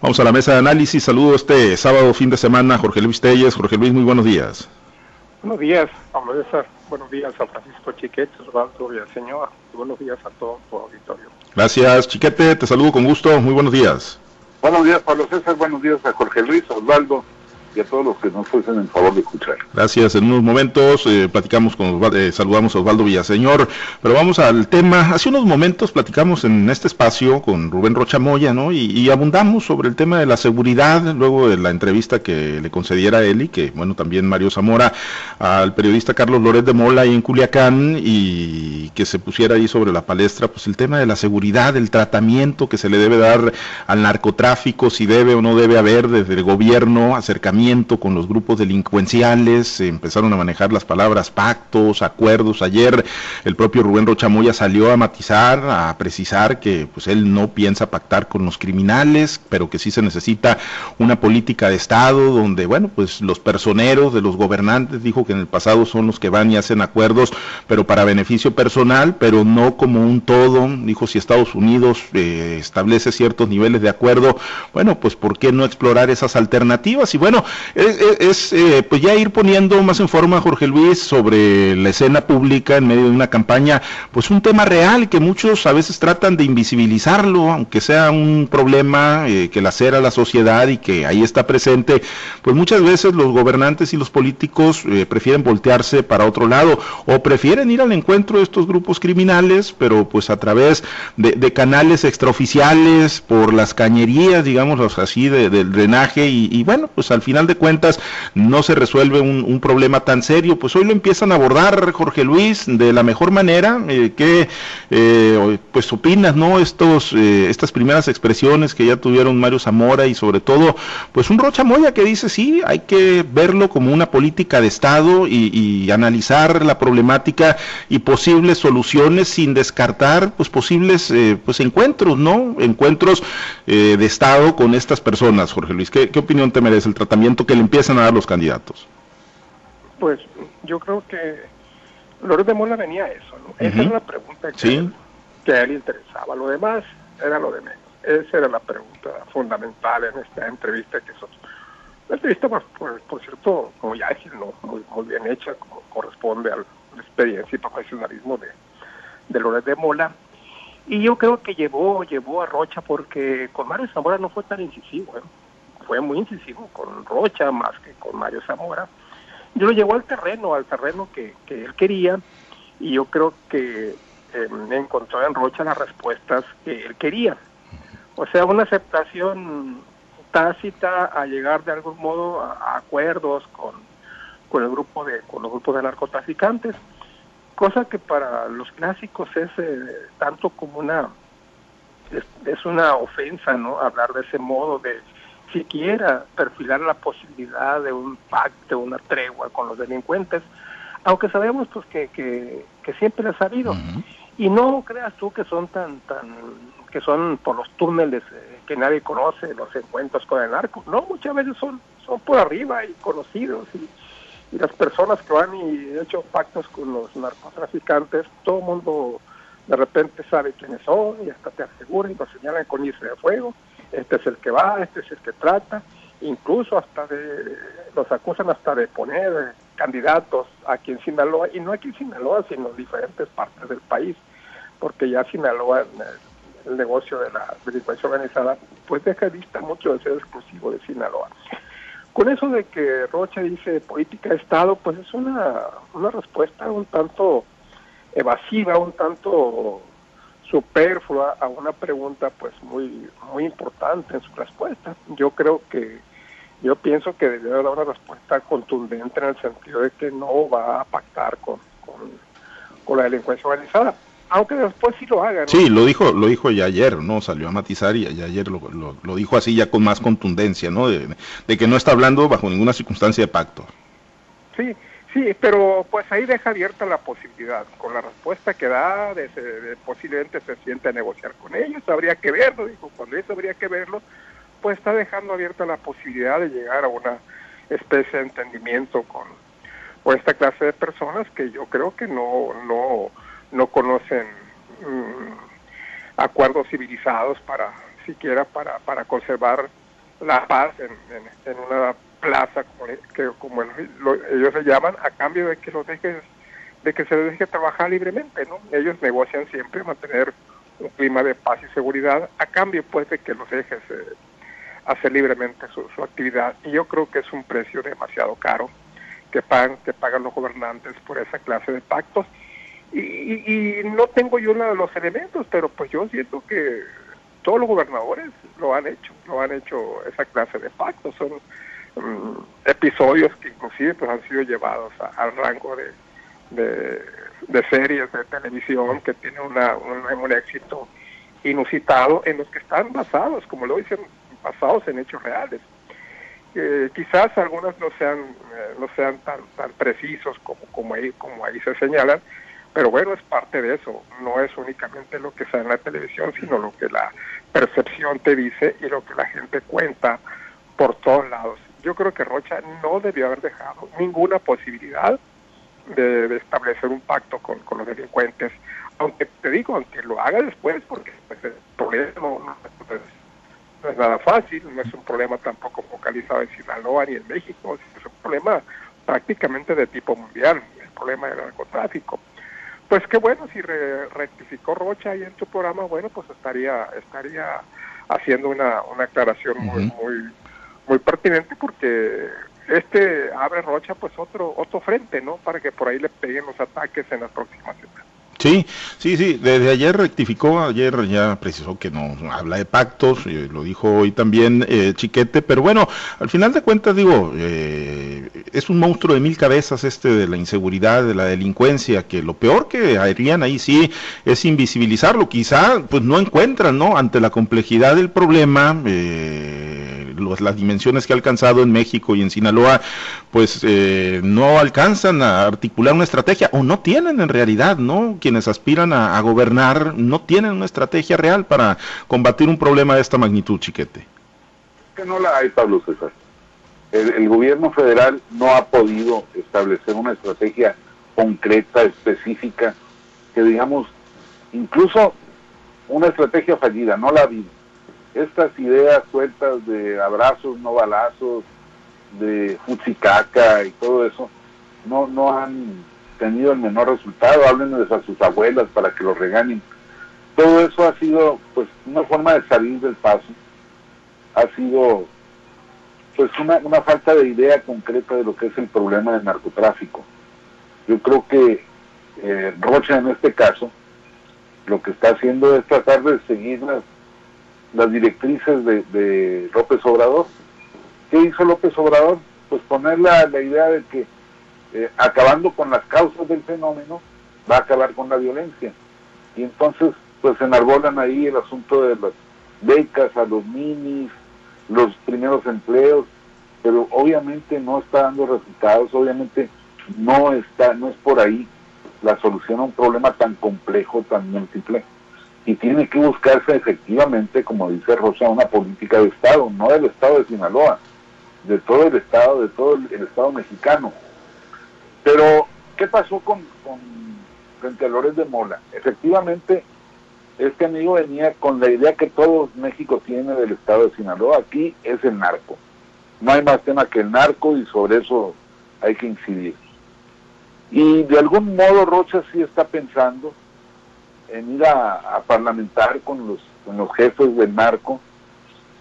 Vamos a la mesa de análisis. Saludo este sábado, fin de semana, Jorge Luis Telles. Jorge Luis, muy buenos días. Buenos días, Pablo César. Buenos días a Francisco Chiquete, Osvaldo Villaseñor. Buenos días a todo tu auditorio. Gracias, Chiquete. Te saludo con gusto. Muy buenos días. Buenos días, Pablo César. Buenos días a Jorge Luis, Osvaldo y a todos los que nos fuesen en favor de escuchar. Gracias. En unos momentos eh, platicamos con Osvaldo, eh, saludamos a Osvaldo Villaseñor, pero vamos al tema. Hace unos momentos platicamos en este espacio con Rubén Rocha Moya, ¿no? Y, abundamos sobre el tema de la seguridad, luego de la entrevista que le concediera él y que, bueno, también Mario Zamora al periodista Carlos Loret de Mola ahí en Culiacán y que se pusiera ahí sobre la palestra, pues el tema de la seguridad, el tratamiento que se le debe dar al narcotráfico, si debe o no debe haber desde el gobierno, acercamiento con los grupos delincuenciales, empezaron a manejar las palabras pactos, acuerdos. Ayer el propio Rubén Rochamoya salió a matizar, a precisar que pues él no piensa pactar con los criminales, pero que sí se necesita una política de Estado donde, bueno, pues los personeros de los gobernantes, dijo que en el pasado son los que van y hacen acuerdos, pero para beneficio personal, pero no como un todo. Dijo si Estados Unidos eh, establece ciertos niveles de acuerdo, bueno, pues ¿por qué no explorar esas alternativas? Y bueno, es, eh, pues ya ir poniendo más en forma, Jorge Luis, sobre la escena pública en medio de una campaña, pues un tema real que muchos a veces tratan de invisibilizarlo, aunque sea un problema eh, que lacera la sociedad y que ahí está presente, pues muchas veces los gobernantes y los políticos eh, prefieren voltearse para otro lado o prefieren ir al encuentro de estos grupos criminales, pero pues a través de, canales extraoficiales, por las cañerías, digamos así, del drenaje y, y bueno, pues al final de cuentas no se resuelve un, problema tan serio, pues hoy lo empiezan a abordar, Jorge Luis, de la mejor manera. Eh, ¿Qué eh, pues opinas, no? Estos, eh, estas primeras expresiones que ya tuvieron Mario Zamora y sobre todo, pues un Rocha Moya que dice, sí, hay que verlo como una política de Estado y, analizar la problemática y posibles soluciones sin descartar pues posibles pues encuentros, ¿no? Encuentros de Estado con estas personas, Jorge Luis. ¿Qué, ¿Qué opinión te merece el tratamiento? Que le empiezan a dar los candidatos? Pues yo creo que Loret de Mola venía a eso, ¿no? Esa era la pregunta que, que a él interesaba. Lo demás era lo de menos. Esa era la pregunta fundamental en esta entrevista que son. La entrevista, pues, por, cierto, como ya decir, ¿no? muy, muy bien hecha, como corresponde a la experiencia y profesionalismo de, de Loret de Mola. Y yo creo que llevó, llevó a Rocha porque con Mario Zamora no fue tan incisivo. ¿eh? Fue muy incisivo con Rocha más que con Mario Zamora. Yo lo llevó al terreno, al terreno que, él quería, y yo creo que eh, encontró en Rocha las respuestas que él quería. O sea, una aceptación tácita a llegar de algún modo a, acuerdos con, con el grupo de con los grupos de narcotraficantes cosa que para los clásicos es eh, tanto como una es, es, una ofensa no hablar de ese modo de siquiera perfilar la posibilidad de un pacto, una tregua con los delincuentes, aunque sabemos pues que, que, siempre ha sabido. Y no creas tú que son tan, tan, que son por los túneles eh, que nadie conoce, los encuentros con el narco. No, muchas veces son, son por arriba y conocidos y, y las personas que van y han hecho pactos con los narcotraficantes, todo el mundo de repente sabe quiénes son y hasta te aseguran y lo señalan con irse de fuego este es el que va, este es el que trata, incluso hasta de, los acusan hasta de poner candidatos aquí en Sinaloa, y no aquí en Sinaloa, sino en diferentes partes del país, porque ya Sinaloa, el, negocio de la delincuencia organizada, pues deja de vista mucho de ser exclusivo de Sinaloa. Con eso de que Rocha dice política de Estado, pues es una, una respuesta un tanto evasiva, un tanto superflua a una pregunta pues muy muy importante en su respuesta. Yo creo que yo pienso que debe dar una respuesta contundente en el sentido de que no va a pactar con, con, la delincuencia organizada aunque después sí lo haga. Sí, lo dijo, lo dijo ya ayer, ¿no? Salió a matizar y, ayer lo, lo, dijo así ya con más contundencia, ¿no? De, de, que no está hablando bajo ninguna circunstancia de pacto. Sí, Sí, pero pues ahí deja abierta la posibilidad. Con la respuesta que da, de, posiblemente se siente a negociar con ellos, habría que verlo, dijo, cuando eso habría que verlo, pues está dejando abierta la posibilidad de llegar a una especie de entendimiento con, esta clase de personas que yo creo que no, no, no conocen mm, acuerdos civilizados para siquiera para, para conservar la paz en, una plaza como, que, como ellos se llaman, a cambio de que los dejes, de que se les deje trabajar libremente, ¿no? Ellos negocian siempre mantener un clima de paz y seguridad a cambio pues de que los dejes eh, hacer libremente su, su, actividad. Y yo creo que es un precio demasiado caro que pagan que pagan los gobernantes por esa clase de pactos. Y, y, no tengo yo nada de los elementos pero pues yo siento que todos los gobernadores lo han hecho lo han hecho esa clase de pactos. Son mm, episodios que inclusive pues han sido llevados al rango de, series de televisión que tienen una, un, éxito inusitado en los que están basados, como lo dicen, basados en hechos reales. Eh, quizás algunos no sean eh, no sean tan tan precisos como como ahí como ahí se señalan, pero bueno es parte de eso. No es únicamente lo que sale en la televisión, sino lo que la percepción te dice y lo que la gente cuenta por todos lados. Yo creo que Rocha no debió haber dejado ninguna posibilidad de, establecer un pacto con, los delincuentes, aunque te digo, aunque lo haga después, porque pues, el problema no, es, nada fácil, no es un problema tampoco focalizado en Sinaloa ni en México, es un problema prácticamente de tipo mundial, el problema del narcotráfico. Pues qué bueno, si rectificó Rocha ahí en tu programa, bueno, pues estaría estaría haciendo una, una aclaración muy, muy, muy pertinente porque este abre Rocha pues otro otro frente, ¿no? Para que por ahí le peguen los ataques en las próximas semanas. Sí, sí, sí, desde ayer rectificó, ayer ya precisó que no habla de pactos, eh, lo dijo hoy también eh, Chiquete, pero bueno, al final de cuentas digo, eh, es un monstruo de mil cabezas este de la inseguridad, de la delincuencia, que lo peor que harían ahí sí es invisibilizarlo, quizá pues no encuentran, ¿no? Ante la complejidad del problema, las dimensiones que ha alcanzado en México y en Sinaloa, pues no alcanzan a articular una estrategia o no tienen en realidad, ¿no? quienes aspiran a, gobernar no tienen una estrategia real para combatir un problema de esta magnitud, chiquete. Que no la hay, Pablo César. El, gobierno federal no ha podido establecer una estrategia concreta, específica, que digamos, incluso una estrategia fallida, no la ha habido. Estas ideas sueltas de abrazos, no balazos, de fuchicaca y todo eso, no, no han tenido el menor resultado, háblenles a sus abuelas para que los regañen. Todo eso ha sido pues una forma de salir del paso, ha sido pues una, una falta de idea concreta de lo que es el problema del narcotráfico. Yo creo que eh, Rocha en este caso lo que está haciendo es tratar de seguir las, las directrices de, de López Obrador. ¿Qué hizo López Obrador? Pues poner la, la idea de que eh, acabando con las causas del fenómeno, va a acabar con la violencia. Y entonces, pues enarbolan ahí el asunto de las becas a los minis, los primeros empleos, pero obviamente no está dando resultados, obviamente no está, no es por ahí la solución a un problema tan complejo, tan múltiple, y tiene que buscarse efectivamente, como dice Rosa, una política de Estado, no del Estado de Sinaloa, de todo el Estado, de todo el Estado mexicano, pero, ¿qué pasó con, con frente a Lores de Mola? Efectivamente, este amigo venía con la idea que todo México tiene del estado de Sinaloa. Aquí es el narco. No hay más tema que el narco y sobre eso hay que incidir. Y de algún modo Rocha sí está pensando en ir a, parlamentar con los, con los jefes del narco,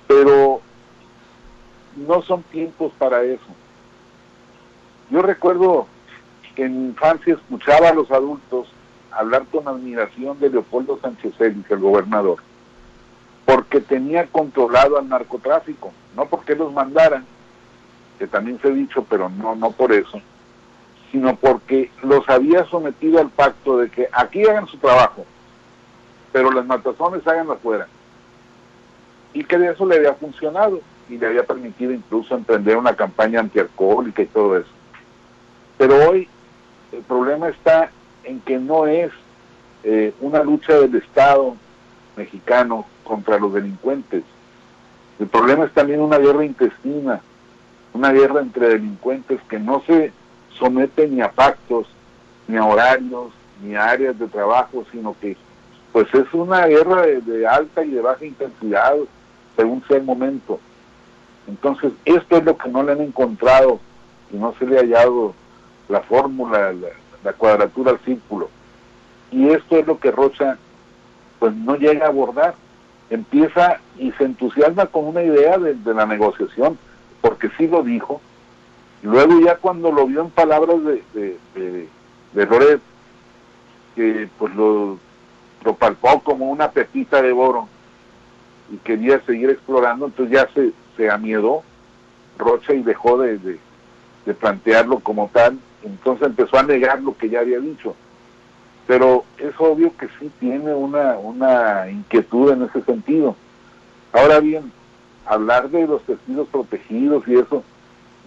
pero no son tiempos para eso. Yo recuerdo que en infancia escuchaba a los adultos hablar con admiración de Leopoldo Sánchez Félix, el gobernador, porque tenía controlado al narcotráfico, no porque los mandaran, que también se ha dicho, pero no, no por eso, sino porque los había sometido al pacto de que aquí hagan su trabajo, pero las matazones hagan afuera. Y que de eso le había funcionado y le había permitido incluso emprender una campaña antialcohólica y todo eso. Pero hoy el problema está en que no es eh, una lucha del Estado mexicano contra los delincuentes. El problema es también una guerra intestina, una guerra entre delincuentes que no se somete ni a pactos, ni a horarios, ni a áreas de trabajo, sino que pues es una guerra de, alta y de baja intensidad según sea el momento. Entonces, esto es lo que no le han encontrado y no se le ha hallado la fórmula, la, cuadratura al círculo. Y esto es lo que Rocha pues no llega a abordar. Empieza y se entusiasma con una idea de, la negociación, porque sí lo dijo. Luego ya cuando lo vio en palabras de, de, de, de que pues lo, lo palpó como una pepita de oro y quería seguir explorando, entonces ya se, se amiedó Rocha y dejó de, de, plantearlo como tal, entonces empezó a negar lo que ya había dicho. Pero es obvio que sí tiene una, una inquietud en ese sentido. Ahora bien, hablar de los testigos protegidos y eso,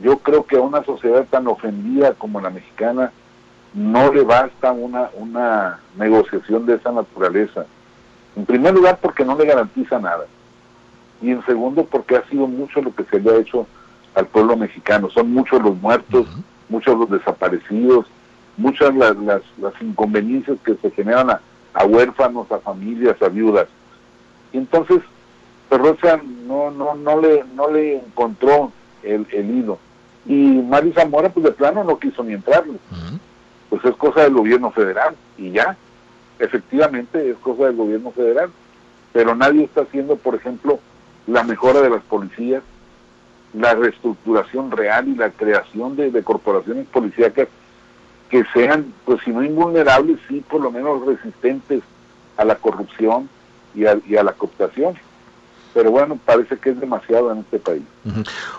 yo creo que una sociedad tan ofendida como la mexicana no le basta una, una negociación de esa naturaleza. En primer lugar, porque no le garantiza nada y en segundo porque ha sido mucho lo que se le ha hecho al pueblo mexicano. Son muchos los muertos, muchos los desaparecidos, muchas las, las, inconveniencias que se generan a, huérfanos, a familias, a viudas. Y entonces, Perrocha no, no, no, le, no le encontró el, el hilo. Y Mario Zamora, pues de plano no quiso ni entrarle. Pues es cosa del gobierno federal y ya. Efectivamente es cosa del gobierno federal. Pero nadie está haciendo, por ejemplo, la mejora de las policías, la reestructuración real y la creación de, corporaciones policíacas que sean, pues si no invulnerables, sí por lo menos resistentes a la corrupción y y a la cooptación pero bueno, parece que es demasiado en este país.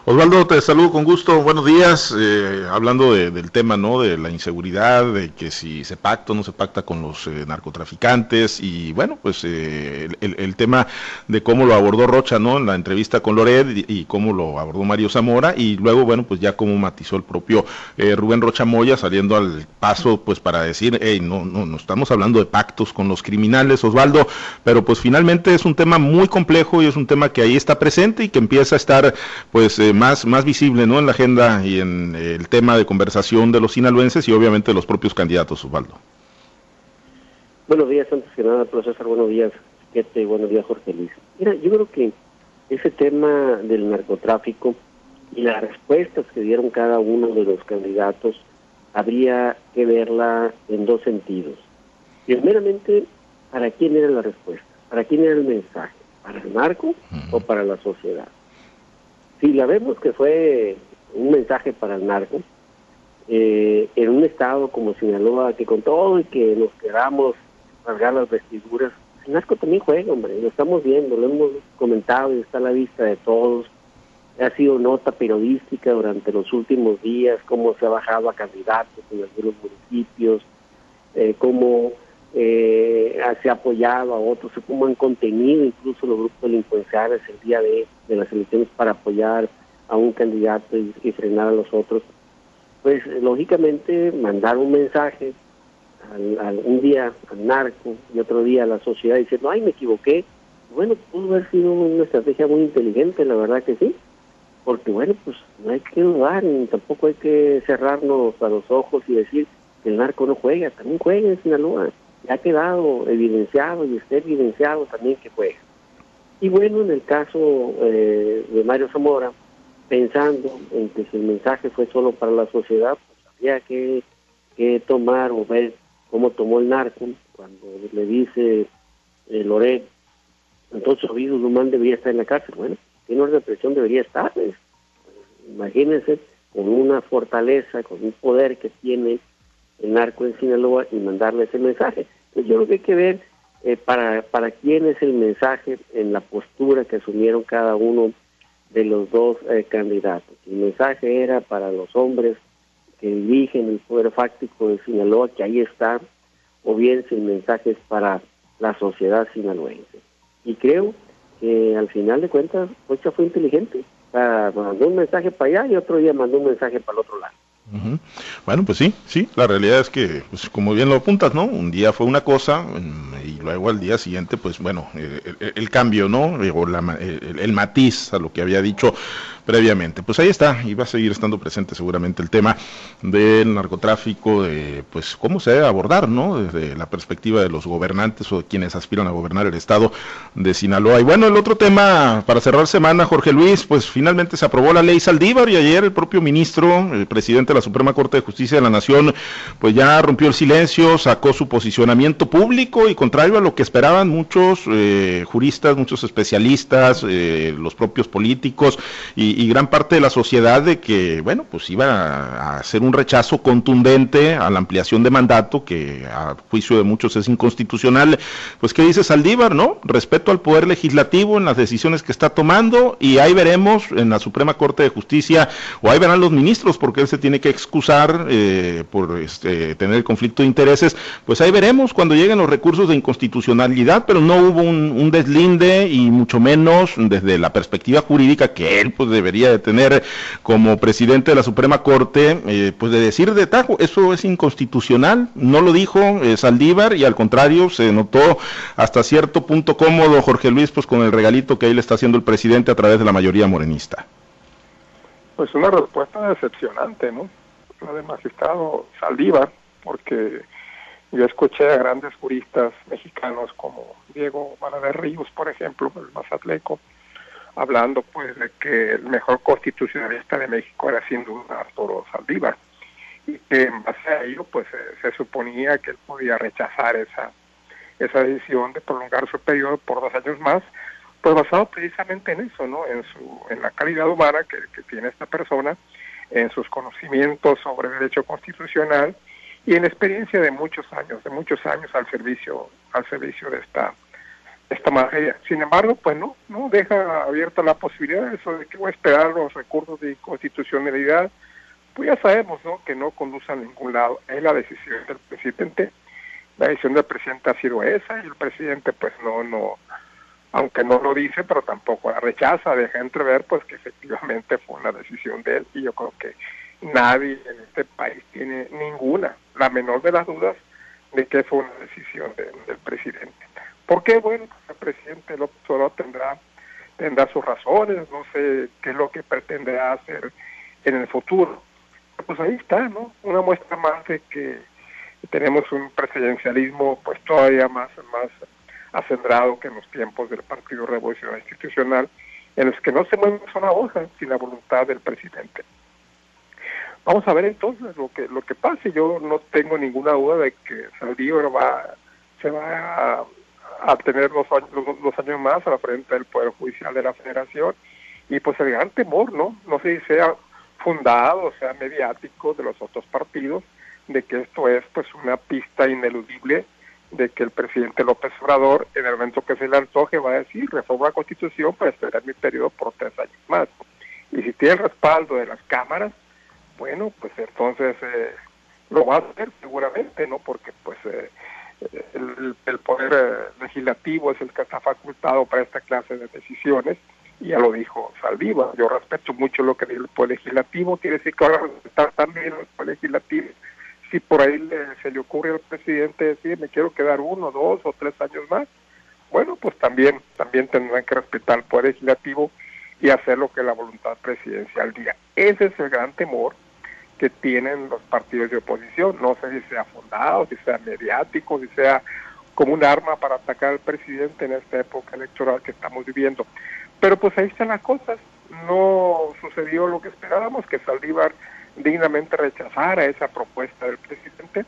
Osvaldo, te saludo con gusto, buenos días, eh, hablando del tema, ¿no? De la inseguridad, de que si se pacta o no se pacta con los eh, narcotraficantes y bueno, pues eh, el, tema de cómo lo abordó Rocha, ¿no? En la entrevista con Lored y, cómo lo abordó Mario Zamora y luego, bueno, pues ya cómo matizó el propio Rubén Rocha Moya saliendo al paso, pues para decir, hey, no, no, no estamos hablando de pactos con los criminales, Osvaldo, pero pues finalmente es un tema muy complejo y es un un tema que ahí está presente y que empieza a estar pues eh, más, más visible ¿no? en la agenda y en el tema de conversación de los sinaloenses y obviamente de los propios candidatos, Osvaldo. Buenos días, antes que nada, profesor, buenos días, y buenos días, Jorge Luis. Mira, yo creo que ese tema del narcotráfico y las respuestas que dieron cada uno de los candidatos habría que verla en dos sentidos. Primeramente, ¿para quién era la respuesta? ¿Para quién era el mensaje? Para el narco o para la sociedad. Si la vemos que fue un mensaje para el narco, eh, en un estado como Sinaloa, que con todo y que nos queramos rasgar las vestiduras, el narco también juega, hombre, lo estamos viendo, lo hemos comentado y está a la vista de todos. Ha sido nota periodística durante los últimos días, cómo se ha bajado a candidatos en algunos municipios, eh, cómo eh, se ha apoyado a otros, como han contenido incluso los grupos delincuenciales el día de, las elecciones para apoyar a un candidato y, frenar a los otros, pues lógicamente mandar un mensaje al, un día al narco y otro día a la sociedad diciendo, ay, me equivoqué. Bueno, pudo haber sido una estrategia muy inteligente, la verdad que sí, porque bueno, pues no hay que dudar, ni tampoco hay que cerrarnos a los ojos y decir el narco no juega, también juega en Sinaloa ha quedado evidenciado y está evidenciado también que fue. Y bueno, en el caso eh, de Mario Zamora, pensando en que si el mensaje fue solo para la sociedad, pues había que, tomar o ver cómo tomó el narco cuando le dice eh, Loret, entonces Ovidio Dumán debería estar en la cárcel. Bueno, tiene orden de presión debería estar. Pues. Imagínense con una fortaleza, con un poder que tiene el narco en Sinaloa y mandarle ese mensaje. Entonces yo creo que hay que ver eh, para, para quién es el mensaje en la postura que asumieron cada uno de los dos eh, candidatos. El mensaje era para los hombres que dirigen el poder fáctico de Sinaloa, que ahí está, o bien si el mensaje es para la sociedad sinaloense. Y creo que al final de cuentas, Pocha fue inteligente. mandó un mensaje para allá y otro día mandó un mensaje para el otro lado. Bueno, pues sí, sí, la realidad es que, pues, como bien lo apuntas, ¿no? Un día fue una cosa y luego al día siguiente, pues bueno, el, cambio, ¿no? O el, matiz a lo que había dicho previamente. Pues ahí está, y va a seguir estando presente seguramente el tema del narcotráfico, de pues cómo se debe abordar, ¿no? Desde la perspectiva de los gobernantes o de quienes aspiran a gobernar el estado de Sinaloa. Y bueno, el otro tema para cerrar semana, Jorge Luis, pues finalmente se aprobó la ley Saldívar y ayer el propio ministro, el presidente de la Suprema Corte de Justicia de la Nación, pues ya rompió el silencio, sacó su posicionamiento público y contrario a lo que esperaban muchos eh, juristas, muchos especialistas, eh, los propios políticos y, gran parte de la sociedad de que, bueno, pues iba a hacer un rechazo contundente a la ampliación de mandato que a juicio de muchos es inconstitucional. Pues, ¿qué dice Saldívar, no? Respeto al poder legislativo en las decisiones que está tomando y ahí veremos en la Suprema Corte de Justicia o ahí verán los ministros porque él se tiene que excusar eh, por este, tener conflicto de intereses. Pues ahí veremos cuando lleguen los recursos de inconstitucionalidad, pero no hubo un, deslinde y mucho menos desde la perspectiva jurídica que él pues debería de tener como presidente de la Suprema Corte, eh, pues de decir de tajo, eso es inconstitucional, no lo dijo eh, Saldívar y al contrario se notó hasta cierto punto cómodo Jorge Luis pues con el regalito que ahí le está haciendo el presidente a través de la mayoría morenista. Pues una respuesta decepcionante, ¿no? La del magistrado Saldívar, porque yo escuché a grandes juristas mexicanos como Diego Malaver Ríos, por ejemplo, el Mazatleco, hablando pues de que el mejor constitucionalista de México era sin duda Arturo Saldívar y que en base a ello pues se, suponía que él podía rechazar esa esa decisión de prolongar su periodo por dos años más pues basado precisamente en eso no en su en la calidad humana que, tiene esta persona en sus conocimientos sobre derecho constitucional y en experiencia de muchos años, de muchos años al servicio, al servicio de esta, esta materia. Sin embargo, pues no, no deja abierta la posibilidad de eso de que voy a esperar los recursos de constitucionalidad, pues ya sabemos, ¿no? Que no conduce a ningún lado. Es la decisión del presidente. La decisión del presidente ha sido esa y el presidente, pues no, no, aunque no lo dice, pero tampoco la rechaza, deja entrever, pues que efectivamente fue una decisión de él y yo creo que nadie en este país tiene ninguna, la menor de las dudas, de que fue una decisión del presidente. ¿Por qué? Bueno, pues el presidente López Obrador tendrá, tendrá sus razones, no sé qué es lo que pretenderá hacer en el futuro. Pues ahí está, ¿no? Una muestra más de que tenemos un presidencialismo pues todavía más, más acendrado que en los tiempos del Partido Revolucionario Institucional, en los que no se mueve una hoja sin la voluntad del presidente. Vamos a ver entonces lo que lo que pase. Yo no tengo ninguna duda de que Saldívar va se va a, tener los años, los, años más a la frente del Poder Judicial de la Federación y pues el gran temor, ¿no? No sé si sea fundado, sea mediático de los otros partidos, de que esto es pues una pista ineludible de que el presidente López Obrador, en el momento que se le antoje, va a decir, reforma la Constitución para esperar mi periodo por tres años más. Y si tiene el respaldo de las cámaras, bueno, pues entonces eh, lo va a hacer seguramente, ¿no? Porque pues eh, el, poder eh, legislativo es el que está facultado para esta clase de decisiones, y ya lo dijo Saldiva, yo respeto mucho lo que dice el poder legislativo, quiere decir que ahora respetar también el poder legislativo. Si por ahí se le ocurre al presidente decir, me quiero quedar uno, dos o tres años más, bueno, pues también, también tendrán que respetar el poder legislativo y hacer lo que la voluntad presidencial diga. Ese es el gran temor que tienen los partidos de oposición. No sé si sea fundado, si sea mediático, si sea como un arma para atacar al presidente en esta época electoral que estamos viviendo. Pero pues ahí están las cosas. No sucedió lo que esperábamos, que Saldívar dignamente rechazara esa propuesta del presidente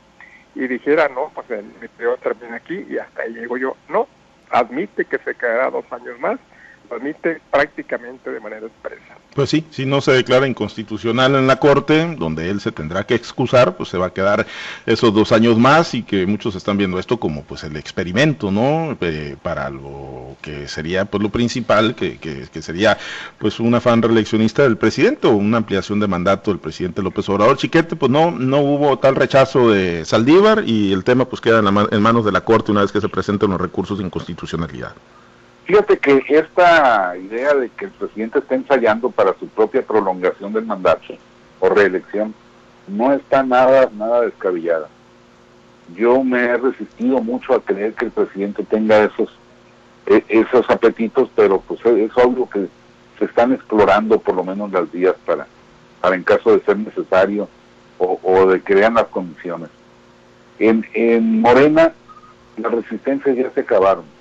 y dijera, no, pues el periodo termina aquí y hasta ahí llego yo. No, admite que se quedará dos años más admite prácticamente de manera expresa. Pues sí, si no se declara inconstitucional en la Corte, donde él se tendrá que excusar, pues se va a quedar esos dos años más y que muchos están viendo esto como pues el experimento, ¿no? Eh, para lo que sería pues lo principal, que, que, que, sería pues un afán reeleccionista del presidente o una ampliación de mandato del presidente López Obrador. Chiquete, pues no, no hubo tal rechazo de Saldívar y el tema pues queda en, en manos de la Corte una vez que se presenten los recursos de inconstitucionalidad. Fíjate que esta idea de que el presidente está ensayando para su propia prolongación del mandato o reelección no está nada, nada descabellada. Yo me he resistido mucho a creer que el presidente tenga esos, e, esos apetitos, pero pues es algo que se están explorando por lo menos las vías para, para en caso de ser necesario o, de que vean las condiciones. En, en Morena las resistencias ya se acabaron.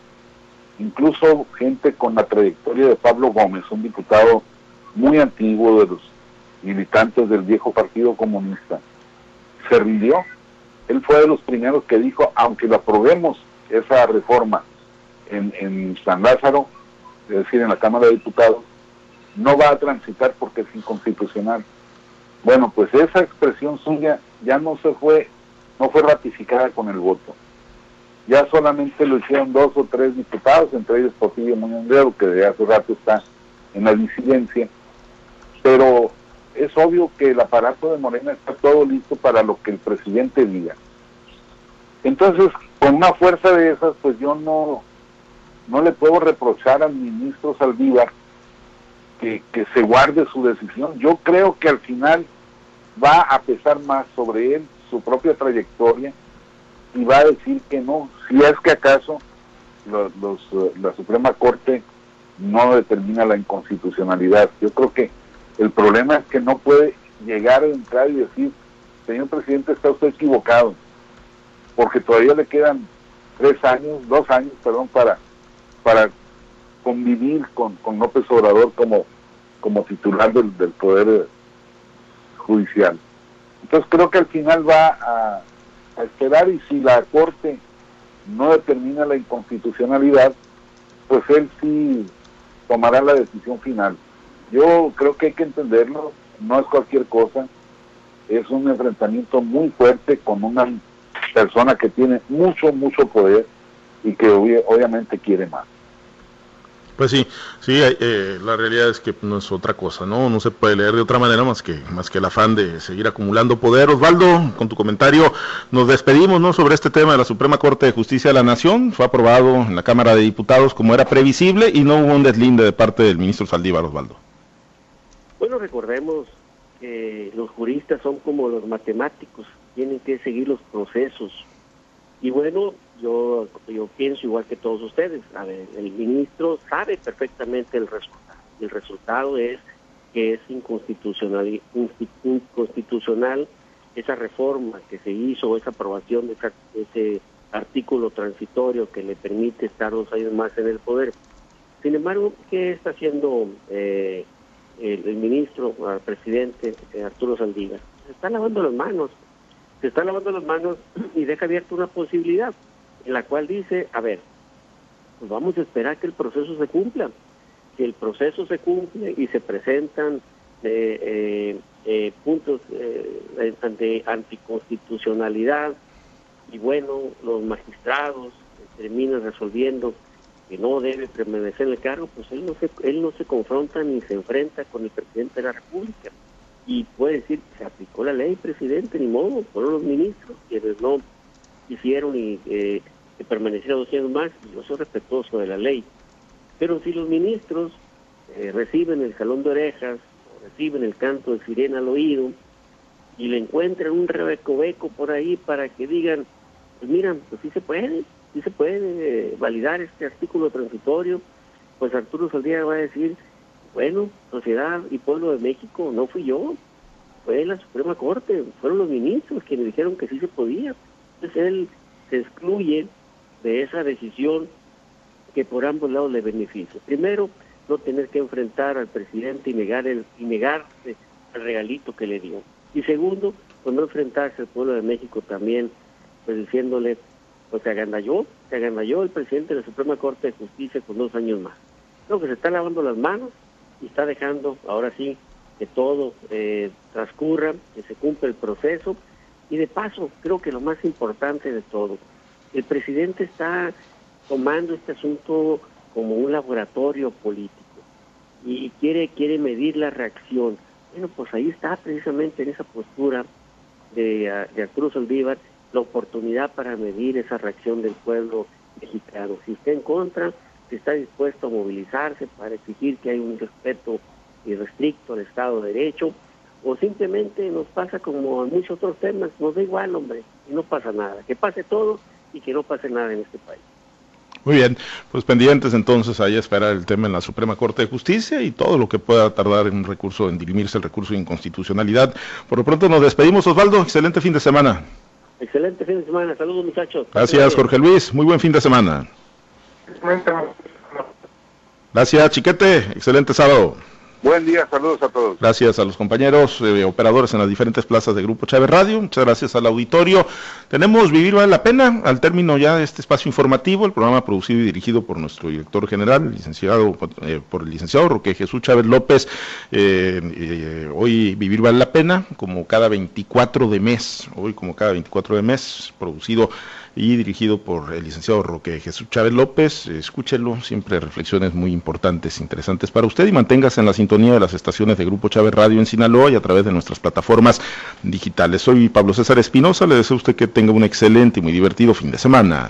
Incluso gente con la trayectoria de Pablo Gómez, un diputado muy antiguo de los militantes del viejo Partido Comunista, se rindió. Él fue de los primeros que dijo, aunque lo aprobemos esa reforma en, en San Lázaro, es decir, en la Cámara de Diputados, no va a transitar porque es inconstitucional. Bueno, pues esa expresión suya ya no se fue, no fue ratificada con el voto. Ya solamente lo hicieron dos o tres diputados, entre ellos Porfirio Muñoz que de hace rato está en la disidencia. Pero es obvio que el aparato de Morena está todo listo para lo que el presidente diga. Entonces, con una fuerza de esas, pues yo no, no le puedo reprochar al ministro Saldívar que, que se guarde su decisión. Yo creo que al final va a pesar más sobre él su propia trayectoria y va a decir que no, si es que acaso los, eh, la Suprema Corte no determina la inconstitucionalidad. Yo creo que el problema es que no puede llegar a entrar y decir, señor presidente, está usted equivocado, porque todavía le quedan tres años, dos años, perdón, para, para convivir con, con López Obrador como, como titular del, del Poder Judicial. Entonces creo que al final va a, a esperar y si la Corte no determina la inconstitucionalidad, pues él sí tomará la decisión final. Yo creo que hay que entenderlo, no es cualquier cosa, es un enfrentamiento muy fuerte con una persona que tiene mucho, mucho poder y que obviamente quiere más. Pues sí, sí, eh, la realidad es que no es otra cosa, ¿no? No se puede leer de otra manera más que, más que el afán de seguir acumulando poder. Osvaldo, con tu comentario, nos despedimos, ¿no? Sobre este tema de la Suprema Corte de Justicia de la Nación. Fue aprobado en la Cámara de Diputados como era previsible y no hubo un deslinde de parte del ministro Saldívar, Osvaldo. Bueno, recordemos que los juristas son como los matemáticos, tienen que seguir los procesos. Y bueno, yo, yo pienso igual que todos ustedes. El ministro sabe perfectamente el resultado. El resultado es que es inconstitucional, inconstitucional esa reforma que se hizo, esa aprobación de ese artículo transitorio que le permite estar dos años más en el poder. Sin embargo, ¿qué está haciendo eh, el, ministro, el presidente eh, Arturo Saldívar? Se está lavando las manos, se está lavando las manos y deja abierta una posibilidad la cual dice, a ver, pues vamos a esperar que el proceso se cumpla. Si el proceso se cumple y se presentan eh, eh, eh puntos eh, de anticonstitucionalidad y bueno, los magistrados terminan resolviendo que no debe permanecer en el cargo, pues él no se, él no se confronta ni se enfrenta con el presidente de la República. Y puede decir, se aplicó la ley, presidente, ni modo, fueron los ministros quienes no hicieron y eh, que permaneciera dos años más, yo soy respetuoso de la ley. Pero si los ministros eh, reciben el salón de orejas, reciben el canto de sirena al oído, y le encuentran un recoveco por ahí para que digan, pues miran, pues sí se puede, sí se puede validar este artículo transitorio, pues Arturo Saldía va a decir, bueno, sociedad y pueblo de México, no fui yo, fue la Suprema Corte, fueron los ministros quienes dijeron que sí se podía. Entonces él se excluye de esa decisión que por ambos lados le beneficia. Primero, no tener que enfrentar al presidente y negar el y negarse al regalito que le dio. Y segundo, pues no enfrentarse al pueblo de México también, pues diciéndole, pues se agandalló, se agandalló el presidente de la Suprema Corte de Justicia con dos años más. Creo que se está lavando las manos y está dejando, ahora sí, que todo eh, transcurra, que se cumpla el proceso y de paso, creo que lo más importante de todo, el presidente está tomando este asunto como un laboratorio político y quiere, quiere medir la reacción. Bueno, pues ahí está precisamente en esa postura de, de Arturo Saldívar la oportunidad para medir esa reacción del pueblo mexicano. Si está en contra, si está dispuesto a movilizarse para exigir que hay un respeto irrestricto al Estado de Derecho, o simplemente nos pasa como en muchos otros temas, nos da igual, hombre, y no pasa nada. Que pase todo y que no pase nada en este país. Muy bien, pues pendientes entonces ahí a esperar el tema en la Suprema Corte de Justicia y todo lo que pueda tardar en un recurso, en dirimirse el recurso de inconstitucionalidad. Por lo pronto nos despedimos, Osvaldo. Excelente fin de semana. Excelente fin de semana. Saludos, muchachos. Gracias, Jorge Luis. Muy buen fin de semana. Gracias, Chiquete. Excelente sábado. Buen día, saludos a todos. Gracias a los compañeros eh, operadores en las diferentes plazas de Grupo Chávez Radio, muchas gracias al auditorio. Tenemos Vivir Vale la Pena, al término ya de este espacio informativo, el programa producido y dirigido por nuestro director general, licenciado eh, por el licenciado Roque Jesús Chávez López. Eh, hoy Vivir Vale la Pena, como cada 24 de mes, hoy como cada 24 de mes, producido y dirigido por el licenciado Roque Jesús Chávez López. Escúchelo, siempre reflexiones muy importantes, interesantes para usted y manténgase en la sintonía de las estaciones de Grupo Chávez Radio en Sinaloa y a través de nuestras plataformas digitales. Soy Pablo César Espinosa, le deseo a usted que tenga un excelente y muy divertido fin de semana.